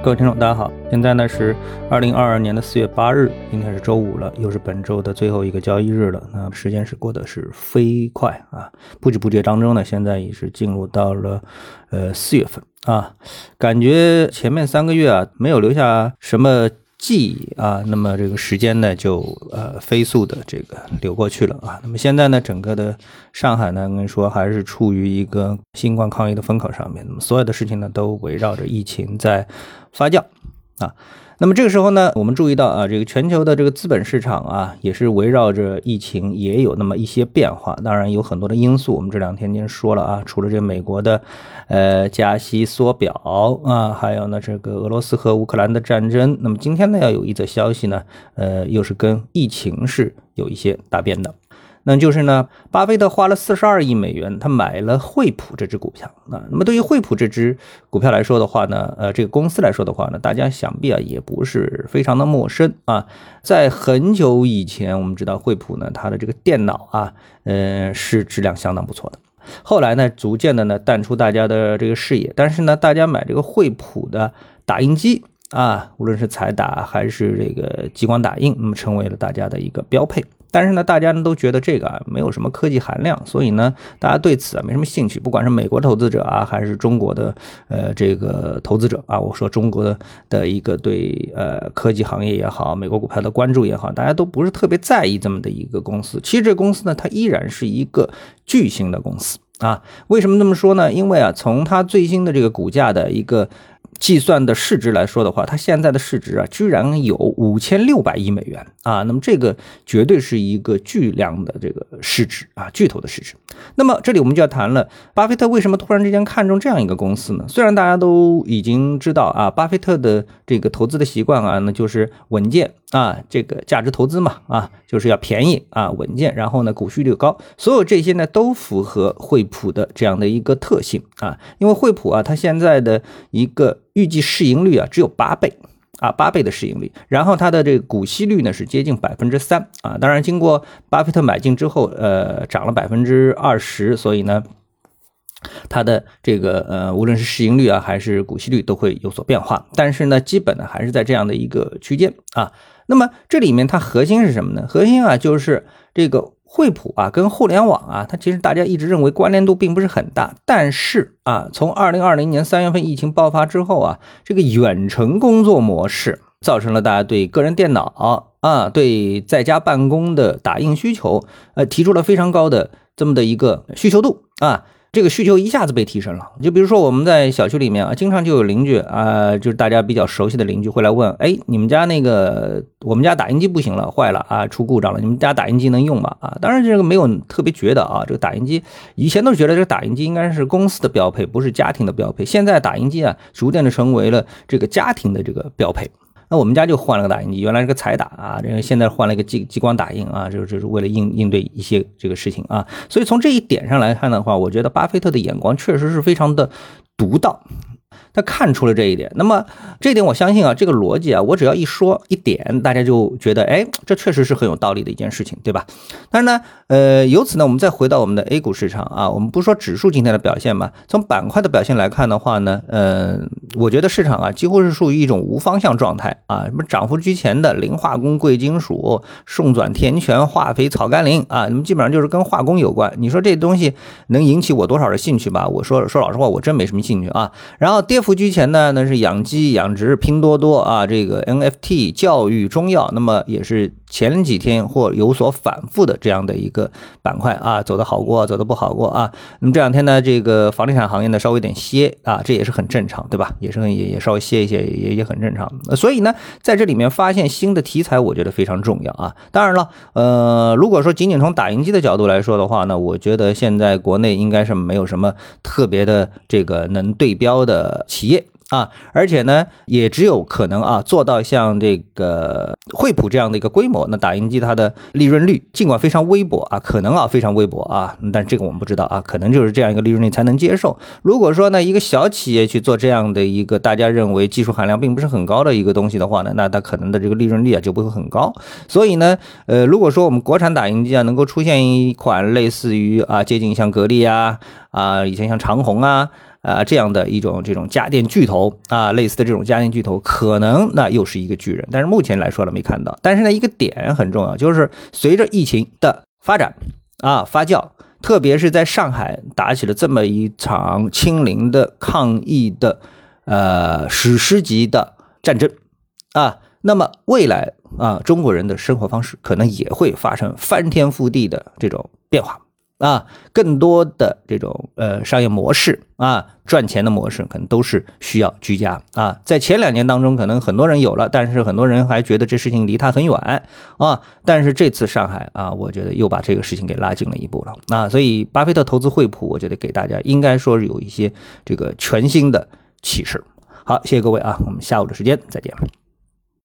各位听众，大家好，现在呢是二零二二年的四月八日，今天是周五了，又是本周的最后一个交易日了。那时间是过得是飞快啊，不知不觉当中呢，现在也是进入到了呃四月份啊，感觉前面三个月啊没有留下什么。记忆啊，那么这个时间呢就呃飞速的这个流过去了啊。那么现在呢，整个的上海呢，跟你说还是处于一个新冠抗疫的风口上面，那么所有的事情呢都围绕着疫情在发酵啊。那么这个时候呢，我们注意到啊，这个全球的这个资本市场啊，也是围绕着疫情也有那么一些变化。当然有很多的因素，我们这两天已经说了啊，除了这美国的呃加息缩表啊，还有呢这个俄罗斯和乌克兰的战争。那么今天呢，要有一则消息呢，呃，又是跟疫情是有一些大变的。那就是呢，巴菲特花了四十二亿美元，他买了惠普这只股票啊。那么对于惠普这只股票来说的话呢，呃，这个公司来说的话呢，大家想必啊也不是非常的陌生啊。在很久以前，我们知道惠普呢，它的这个电脑啊，呃，是质量相当不错的。后来呢，逐渐的呢淡出大家的这个视野。但是呢，大家买这个惠普的打印机啊，无论是彩打还是这个激光打印，那么成为了大家的一个标配。但是呢，大家呢都觉得这个啊没有什么科技含量，所以呢，大家对此啊没什么兴趣。不管是美国投资者啊，还是中国的呃这个投资者啊，我说中国的的一个对呃科技行业也好，美国股票的关注也好，大家都不是特别在意这么的一个公司。其实这公司呢，它依然是一个巨星的公司啊。为什么这么说呢？因为啊，从它最新的这个股价的一个。计算的市值来说的话，它现在的市值啊，居然有五千六百亿美元啊！那么这个绝对是一个巨量的这个市值啊，巨头的市值。那么这里我们就要谈了，巴菲特为什么突然之间看中这样一个公司呢？虽然大家都已经知道啊，巴菲特的这个投资的习惯啊，那就是稳健啊，这个价值投资嘛啊，就是要便宜啊，稳健，然后呢股息率高，所有这些呢都符合惠普的这样的一个特性啊，因为惠普啊，它现在的一个预计市盈率啊只有八倍啊，八倍的市盈率，然后它的这个股息率呢是接近百分之三啊，当然经过巴菲特买进之后，呃，涨了百分之二十，所以呢，它的这个呃无论是市盈率啊还是股息率都会有所变化，但是呢，基本呢还是在这样的一个区间啊。那么这里面它核心是什么呢？核心啊就是这个。惠普啊，跟互联网啊，它其实大家一直认为关联度并不是很大。但是啊，从二零二零年三月份疫情爆发之后啊，这个远程工作模式造成了大家对个人电脑啊，对在家办公的打印需求，呃，提出了非常高的这么的一个需求度啊。这个需求一下子被提升了，就比如说我们在小区里面啊，经常就有邻居啊，就是大家比较熟悉的邻居会来问，哎，你们家那个我们家打印机不行了，坏了啊，出故障了，你们家打印机能用吗？啊，当然这个没有特别觉得啊，这个打印机以前都觉得这个打印机应该是公司的标配，不是家庭的标配，现在打印机啊，逐渐的成为了这个家庭的这个标配。那我们家就换了个打印机，原来是个彩打啊，这个现在换了一个激激光打印啊，就是就是为了应应对一些这个事情啊，所以从这一点上来看的话，我觉得巴菲特的眼光确实是非常的独到。他看出了这一点，那么这一点我相信啊，这个逻辑啊，我只要一说一点，大家就觉得，哎，这确实是很有道理的一件事情，对吧？但是呢，呃，由此呢，我们再回到我们的 A 股市场啊，我们不说指数今天的表现吧，从板块的表现来看的话呢，呃，我觉得市场啊，几乎是属于一种无方向状态啊，什么涨幅居前的磷化工、贵金属、送转天泉、化肥、草甘膦啊，那么基本上就是跟化工有关。你说这东西能引起我多少的兴趣吧？我说说老实话，我真没什么兴趣啊。然后跌幅。居前呢，那是养鸡、养殖、拼多多啊，这个 NFT、教育、中药，那么也是前几天或有所反复的这样的一个板块啊，走的好过，走的不好过啊。那么这两天呢，这个房地产行业呢稍微有点歇啊，这也是很正常，对吧？也是很也也稍微歇一歇，也也很正常。所以呢，在这里面发现新的题材，我觉得非常重要啊。当然了，呃，如果说仅仅从打印机的角度来说的话呢，我觉得现在国内应该是没有什么特别的这个能对标的。企业啊，而且呢，也只有可能啊，做到像这个惠普这样的一个规模，那打印机它的利润率尽管非常微薄啊，可能啊非常微薄啊，但这个我们不知道啊，可能就是这样一个利润率才能接受。如果说呢，一个小企业去做这样的一个大家认为技术含量并不是很高的一个东西的话呢，那它可能的这个利润率啊就不会很高。所以呢，呃，如果说我们国产打印机啊能够出现一款类似于啊接近像格力啊啊以前像长虹啊。啊这样的一种这种家电巨头啊，类似的这种家电巨头，可能那又是一个巨人。但是目前来说呢，没看到。但是呢，一个点很重要，就是随着疫情的发展啊发酵，特别是在上海打起了这么一场清零的抗疫的呃史诗级的战争啊，那么未来啊，中国人的生活方式可能也会发生翻天覆地的这种变化。啊，更多的这种呃商业模式啊，赚钱的模式可能都是需要居家啊。在前两年当中，可能很多人有了，但是很多人还觉得这事情离他很远啊。但是这次上海啊，我觉得又把这个事情给拉近了一步了啊。所以，巴菲特投资惠普，我觉得给大家应该说是有一些这个全新的启示。好，谢谢各位啊，我们下午的时间再见。